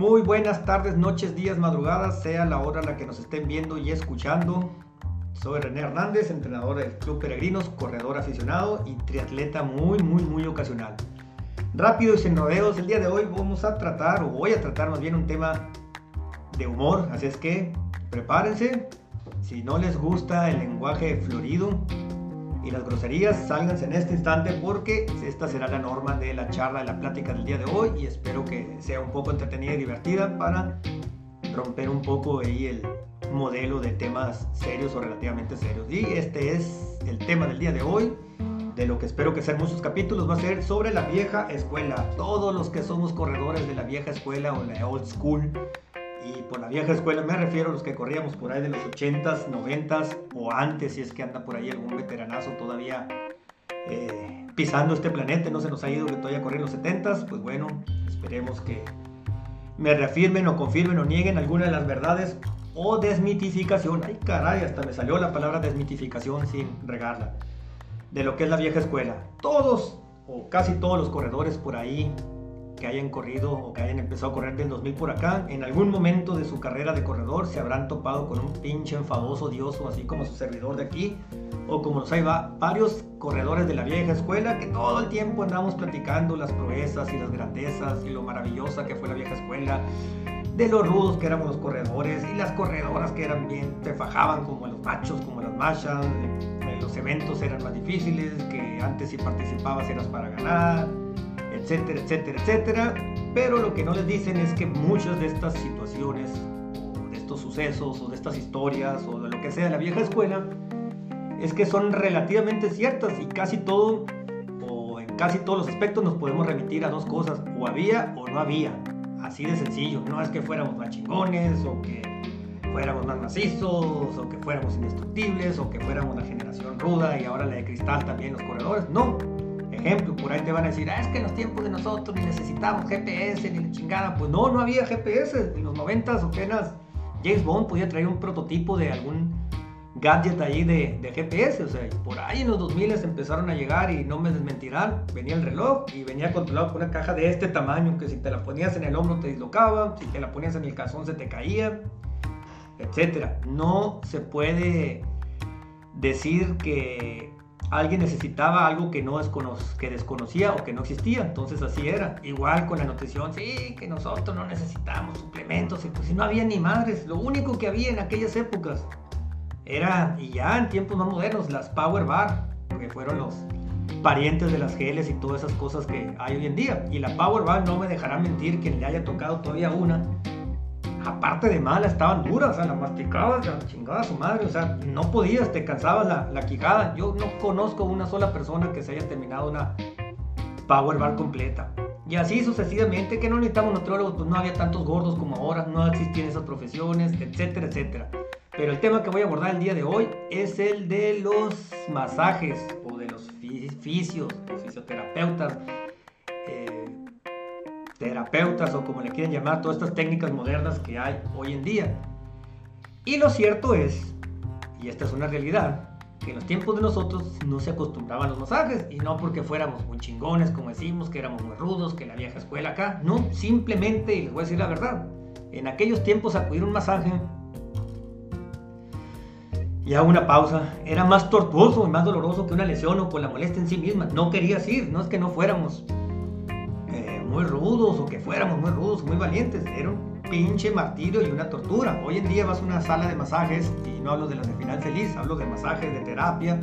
Muy buenas tardes, noches, días, madrugadas, sea la hora a la que nos estén viendo y escuchando. Soy René Hernández, entrenador del Club Peregrinos, corredor aficionado y triatleta muy, muy, muy ocasional. Rápido y sin rodeos, el día de hoy vamos a tratar, o voy a tratar más bien un tema de humor, así es que prepárense. Si no les gusta el lenguaje florido, y las groserías, sálganse en este instante porque esta será la norma de la charla, de la plática del día de hoy y espero que sea un poco entretenida y divertida para romper un poco ahí el modelo de temas serios o relativamente serios. Y este es el tema del día de hoy, de lo que espero que sean muchos capítulos, va a ser sobre la vieja escuela. Todos los que somos corredores de la vieja escuela o la old school, y por la vieja escuela me refiero a los que corríamos por ahí de los 80s, 90s o antes, si es que anda por ahí algún veteranazo todavía eh, pisando este planeta, no se nos ha ido que todavía corría en los 70s, pues bueno, esperemos que me reafirmen o confirmen o nieguen alguna de las verdades o desmitificación. Ay caray, hasta me salió la palabra desmitificación sin regarla. De lo que es la vieja escuela. Todos o casi todos los corredores por ahí que hayan corrido o que hayan empezado a correr del 2000 por acá, en algún momento de su carrera de corredor se habrán topado con un pinche enfadoso dioso, así como su servidor de aquí, o como los hay va, varios corredores de la vieja escuela que todo el tiempo andamos platicando las proezas y las grandezas y lo maravillosa que fue la vieja escuela, de los rudos que éramos los corredores y las corredoras que eran bien, te fajaban como los machos, como las machas, eh, los eventos eran más difíciles, que antes si participabas eras para ganar etcétera, etcétera, etcétera. Pero lo que no les dicen es que muchas de estas situaciones, de estos sucesos, o de estas historias, o de lo que sea de la vieja escuela, es que son relativamente ciertas y casi todo, o en casi todos los aspectos nos podemos remitir a dos cosas, o había o no había. Así de sencillo, no es que fuéramos más chingones, o que fuéramos más macizos, o que fuéramos indestructibles, o que fuéramos la generación ruda y ahora la de cristal también los corredores. No, por ahí te van a decir, ah, es que en los tiempos de nosotros ni necesitamos GPS ni la chingada. Pues no, no había GPS. En los 90 apenas James Bond podía traer un prototipo de algún gadget ahí de, de, GPS. O sea, por ahí en los 2000 empezaron a llegar y no me desmentirán. Venía el reloj y venía controlado por una caja de este tamaño que si te la ponías en el hombro te dislocaba, si te la ponías en el calzón se te caía, etcétera. No se puede decir que alguien necesitaba algo que, no que desconocía o que no existía, entonces así era. Igual con la nutrición, sí, que nosotros no necesitamos suplementos, pues si no había ni madres, lo único que había en aquellas épocas era, y ya en tiempos más modernos, las Power Bar, que fueron los parientes de las geles y todas esas cosas que hay hoy en día. Y la Power Bar no me dejará mentir que le haya tocado todavía una aparte de mala, estaban duras, o sea, la masticabas, la chingada su madre, o sea, no podías, te cansabas la, la quijada. Yo no conozco una sola persona que se haya terminado una Power Bar completa. Y así sucesivamente, que no necesitamos nutriólogos, pues no había tantos gordos como ahora, no existían esas profesiones, etcétera, etcétera. Pero el tema que voy a abordar el día de hoy es el de los masajes o de los fisios, los fisioterapeutas terapeutas o como le quieren llamar, todas estas técnicas modernas que hay hoy en día. Y lo cierto es, y esta es una realidad, que en los tiempos de nosotros no se acostumbraban los masajes y no porque fuéramos muy chingones, como decimos, que éramos muy rudos, que la vieja escuela acá, no, simplemente, y les voy a decir la verdad, en aquellos tiempos acudir a un masaje y hago una pausa, era más tortuoso y más doloroso que una lesión o con la molestia en sí misma, no querías ir, no es que no fuéramos muy rudos o que fuéramos muy rudos, muy valientes. Era un pinche martirio y una tortura. Hoy en día vas a una sala de masajes, y no hablo de las de final feliz, hablo de masajes, de terapia,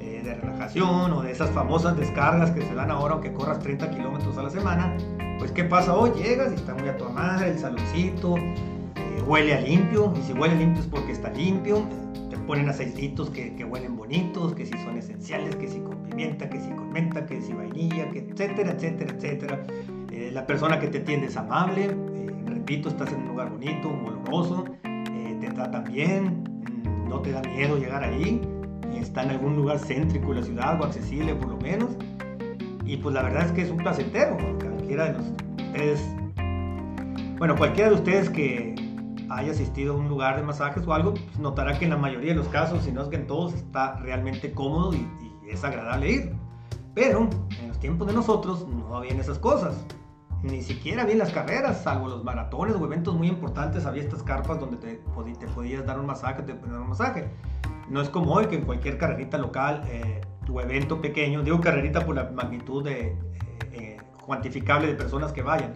eh, de relajación o de esas famosas descargas que se dan ahora aunque corras 30 kilómetros a la semana. Pues ¿qué pasa hoy? Llegas y está muy a tu madre, el saloncito, eh, huele a limpio, y si huele limpio es porque está limpio. Te ponen aceititos que, que huelen bonitos, que si son esenciales, que si con pimienta, que si con menta, que si vainilla, que etcétera, etcétera, etcétera. Eh, la persona que te atiende es amable, eh, repito, estás en un lugar bonito, oloroso, eh, te tratan bien, mm, no te da miedo llegar ahí, está en algún lugar céntrico de la ciudad o accesible por lo menos. Y pues la verdad es que es un placentero, cualquiera de ustedes, bueno, cualquiera de ustedes que haya asistido a un lugar de masajes o algo, pues notará que en la mayoría de los casos, si no es que en todos, está realmente cómodo y, y es agradable ir. Pero en los tiempos de nosotros no habían esas cosas. Ni siquiera había las carreras, salvo los maratones o eventos muy importantes, había estas carpas donde te, te podías dar un masaje, te dar un masaje. No es como hoy que en cualquier carrerita local eh, o evento pequeño, digo carrerita por la magnitud de, eh, eh, cuantificable de personas que vayan,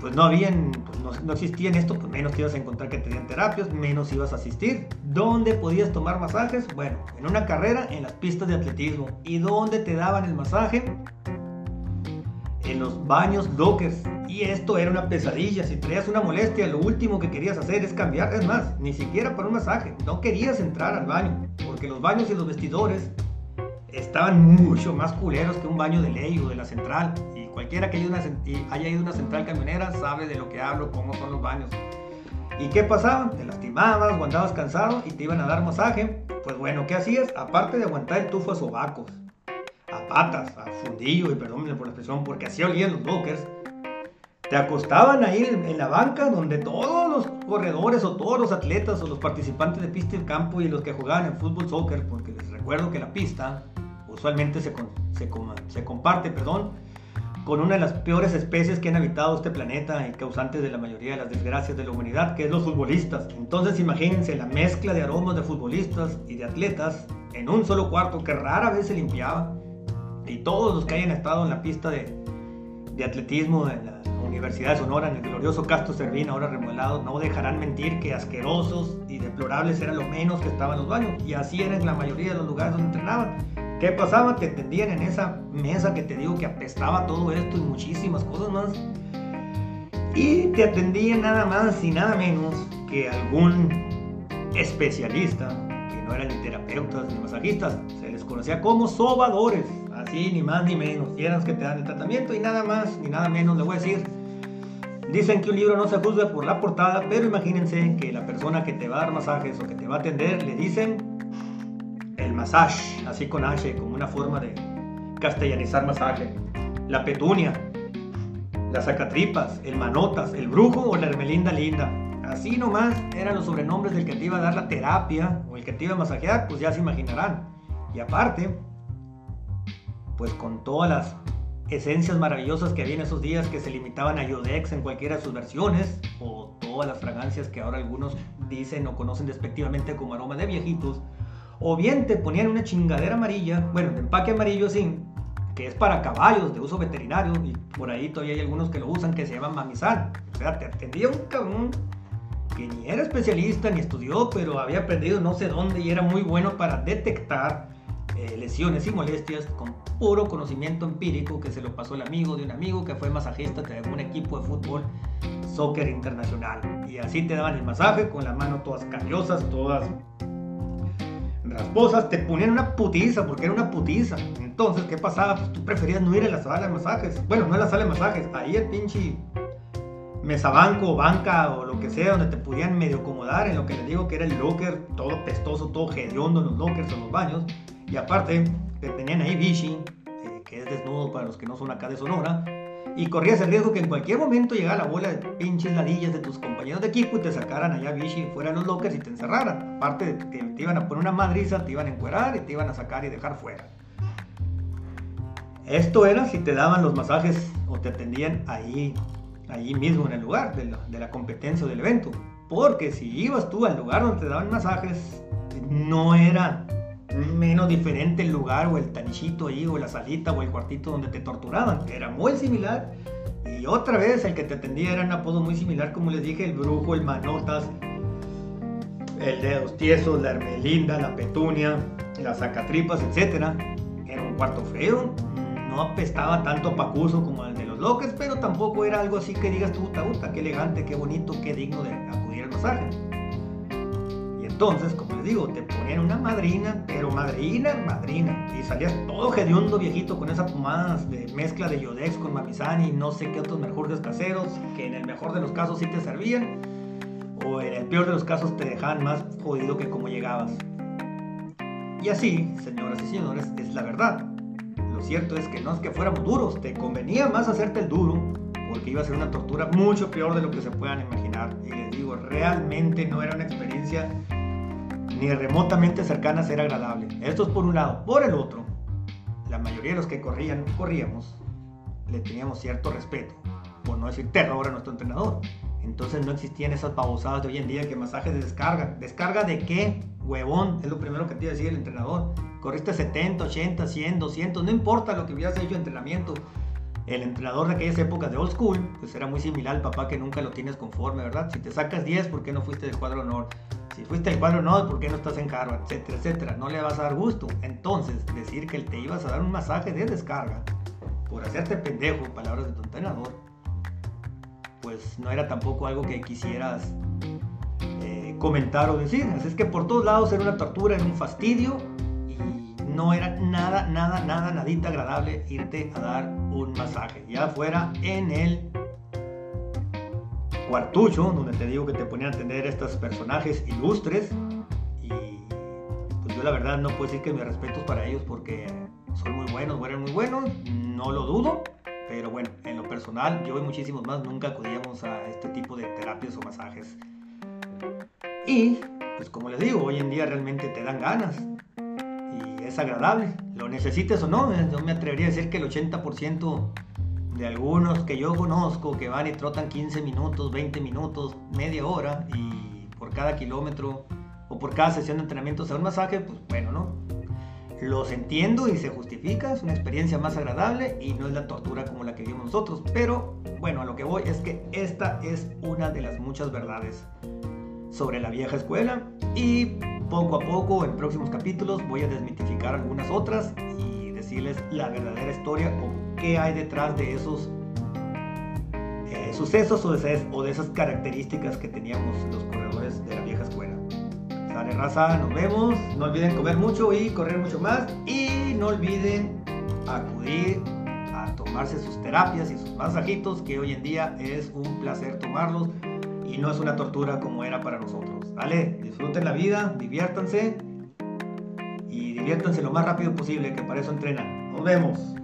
pues no habían, pues no, no, existían esto, pues menos te ibas a encontrar que tenían terapias, menos ibas a asistir. ¿Dónde podías tomar masajes? Bueno, en una carrera, en las pistas de atletismo. ¿Y dónde te daban el masaje? En los baños lockers. Y esto era una pesadilla. Si traías una molestia, lo último que querías hacer es cambiar. Es más, ni siquiera para un masaje. No querías entrar al baño. Porque los baños y los vestidores estaban mucho más culeros que un baño de ley o de la central. Y cualquiera que haya, ido a una central camionera sabe de lo que hablo, cómo son los baños. ¿Y qué pasaba? Te lastimabas o andabas cansado y te iban a dar masaje. Pues bueno, ¿qué hacías? Aparte de aguantar el tufo a sobacos patas, a fundillo, y perdón por la expresión, porque así olían los lockers, te acostaban ahí en, la banca donde todos los corredores o todos los atletas o los participantes de pista y campo y los que jugaban en fútbol, soccer, porque les recuerdo que la pista usualmente se, se, se comparte, perdón, con una de las peores especies que han habitado este planeta y causantes de la mayoría de las desgracias de la humanidad, que es los futbolistas. Entonces imagínense la mezcla de aromas de futbolistas y de atletas en un solo cuarto que rara vez se limpiaba y todos los que hayan estado en la pista de, de atletismo en la Universidad de Sonora, en el glorioso Castro Servín, ahora remodelado, no dejarán mentir que asquerosos y deplorables eran lo menos que estaban los baños. Y así eran la mayoría de los lugares donde entrenaban. ¿Qué pasaba? Te tendían en esa mesa que te digo que apestaba todo esto y muchísimas cosas más. Y te atendían nada más y nada menos que algún especialista, que no eran ni terapeutas ni masajistas, se les conocía como sobadores. Así, ni más ni menos. Y eran los que te dan el tratamiento y nada más ni nada menos le voy a decir. Dicen que un libro no se juzga por la portada, pero imagínense que la persona que te va a dar masajes o que te va a atender le dicen el masaje, así con H, como una forma de castellanizar masaje. La petunia, las sacatripas, el manotas, el brujo o la hermelinda linda. Así nomás eran los sobrenombres del que te iba a dar la terapia o el que te iba a masajear, pues ya se imaginarán. Y aparte, pues con todas las esencias maravillosas que había en esos días que se limitaban a Yodex en cualquiera de sus versiones, o todas las fragancias que ahora algunos dicen o conocen despectivamente como aroma de viejitos, o bien te ponían una chingadera amarilla, bueno, de empaque amarillo así, que es para caballos de uso veterinario, y por ahí todavía hay algunos que lo usan que se llaman mamizal. O sea, te atendía un cabrón que ni era especialista ni estudió, pero había aprendido no sé dónde y era muy bueno para detectar eh, lesiones y molestias con puro conocimiento empírico que se lo pasó el amigo de un amigo que fue masajista de un equipo de fútbol, soccer internacional. Y así te daban el masaje con las manos todas callosas, todas rasposas, te ponían una putiza porque era una putiza. Entonces, ¿qué pasaba? Pues tú preferías no ir a la sala de masajes. Bueno, no a la sala de masajes, ahí el pinche mesabanco, banca o lo que sea, donde te pudieran medio acomodar en lo que les digo que era el locker, todo pestoso, todo hediondo en los lockers en los baños. Y aparte, te tenían ahí Vichy, eh, que es desnudo para los que no son acá de Sonora, y corrías el riesgo que en cualquier momento llegara la bola de pinches ladillas de tus compañeros de equipo y te sacaran allá Vichy fuera de los lockers y te encerraran. Aparte, te, iban a poner una madriza, te iban a encuerar y te iban a sacar y dejar fuera. Esto era si te daban los masajes o te atendían ahí, ahí mismo en el lugar de la, de la competencia o del evento. Porque si ibas tú al lugar donde te daban masajes, no era menos diferente el lugar o el tanichito ahí o la salita o el cuartito donde te torturaban. Era muy similar. Y otra vez el que te atendía era un apodo muy similar, como les dije, el brujo, el manotas, el dedos tiesos, la hermelinda, la petunia, las sacatripas, etc. Era un cuarto feo, no apestaba tanto a pacuso como el de los loques, pero tampoco era algo así que digas tú, puta, qué elegante, qué bonito, qué digno de acudir al masaje. Entonces, como les digo, te ponían una madrina, pero madrina, madrina. Y salías todo hediondo viejito con esa pomada de mezcla de Yodex con Mamizani y no sé qué otros mejores caseros, que en el mejor de los casos sí te servían, o en el peor de los casos te dejaban más jodido que como llegabas. Y así, señoras y señores, es la verdad. Lo cierto es que no es que fuéramos duros, te convenía más hacerte el duro, porque iba a ser una tortura mucho peor de lo que se puedan imaginar. Y les digo, realmente no era una experiencia ni remotamente cercana a ser agradable. Esto es por un lado. Por el otro, la mayoría de los que corrían, corríamos, le teníamos cierto respeto, por no decir terror a nuestro entrenador. Entonces no existían esas babosadas de hoy en día que masajes de descarga. ¿Descarga de qué? Huevón, es lo primero que te iba a decir el entrenador. Corriste 70, 80, 100, 200, no importa lo que hubieras hecho en entrenamiento. El entrenador de aquellas épocas de old school, pues era muy similar al papá que nunca lo tienes conforme, ¿verdad? Si te sacas 10, ¿por qué no fuiste del cuadro honor? Si fuiste del cuadro honor, ¿por qué no estás en Harvard? Etcétera, etcétera. No le vas a dar gusto. Entonces, decir que te ibas a dar un masaje de descarga por hacerte pendejo, palabras de tu entrenador, pues no era tampoco algo que quisieras eh, comentar o decir. Así es que por todos lados era una tortura, era un fastidio no era nada, nada, nada, nadita agradable irte a dar un masaje. Ya fuera en el cuartucho, donde te digo que te ponían a atender estos personajes ilustres. Y pues yo la verdad no puedo decir que mis respetos para ellos porque son muy buenos, eran muy buenos, no lo dudo. Pero bueno, en lo personal, yo y muchísimos más nunca acudíamos a este tipo de terapias o masajes. Y, pues como les digo, hoy en día realmente te dan ganas es agradable, lo necesites o no. Yo me atrevería a decir que el 80% de algunos que yo conozco que van y trotan 15 minutos, 20 minutos, media hora y por cada kilómetro o por cada sesión de entrenamiento sea un masaje, pues bueno, ¿no? Los entiendo y se justifica, es una experiencia más agradable y no es la tortura como la que vimos nosotros. Pero bueno, a lo que voy es que esta es una de las muchas verdades sobre la vieja escuela y poco a poco en próximos capítulos voy a desmitificar algunas otras y decirles la verdadera historia o qué hay detrás de esos eh, sucesos o de, esas características que teníamos los corredores de la vieja escuela. Sale raza, nos vemos. No olviden comer mucho y correr mucho más. Y no olviden acudir a tomarse sus terapias y sus masajitos, que hoy en día es un placer tomarlos y no es una tortura como era para nosotros. ¿Vale? Disfruten la vida, diviértanse y diviértanse lo más rápido posible, que para eso entrenan. Nos vemos.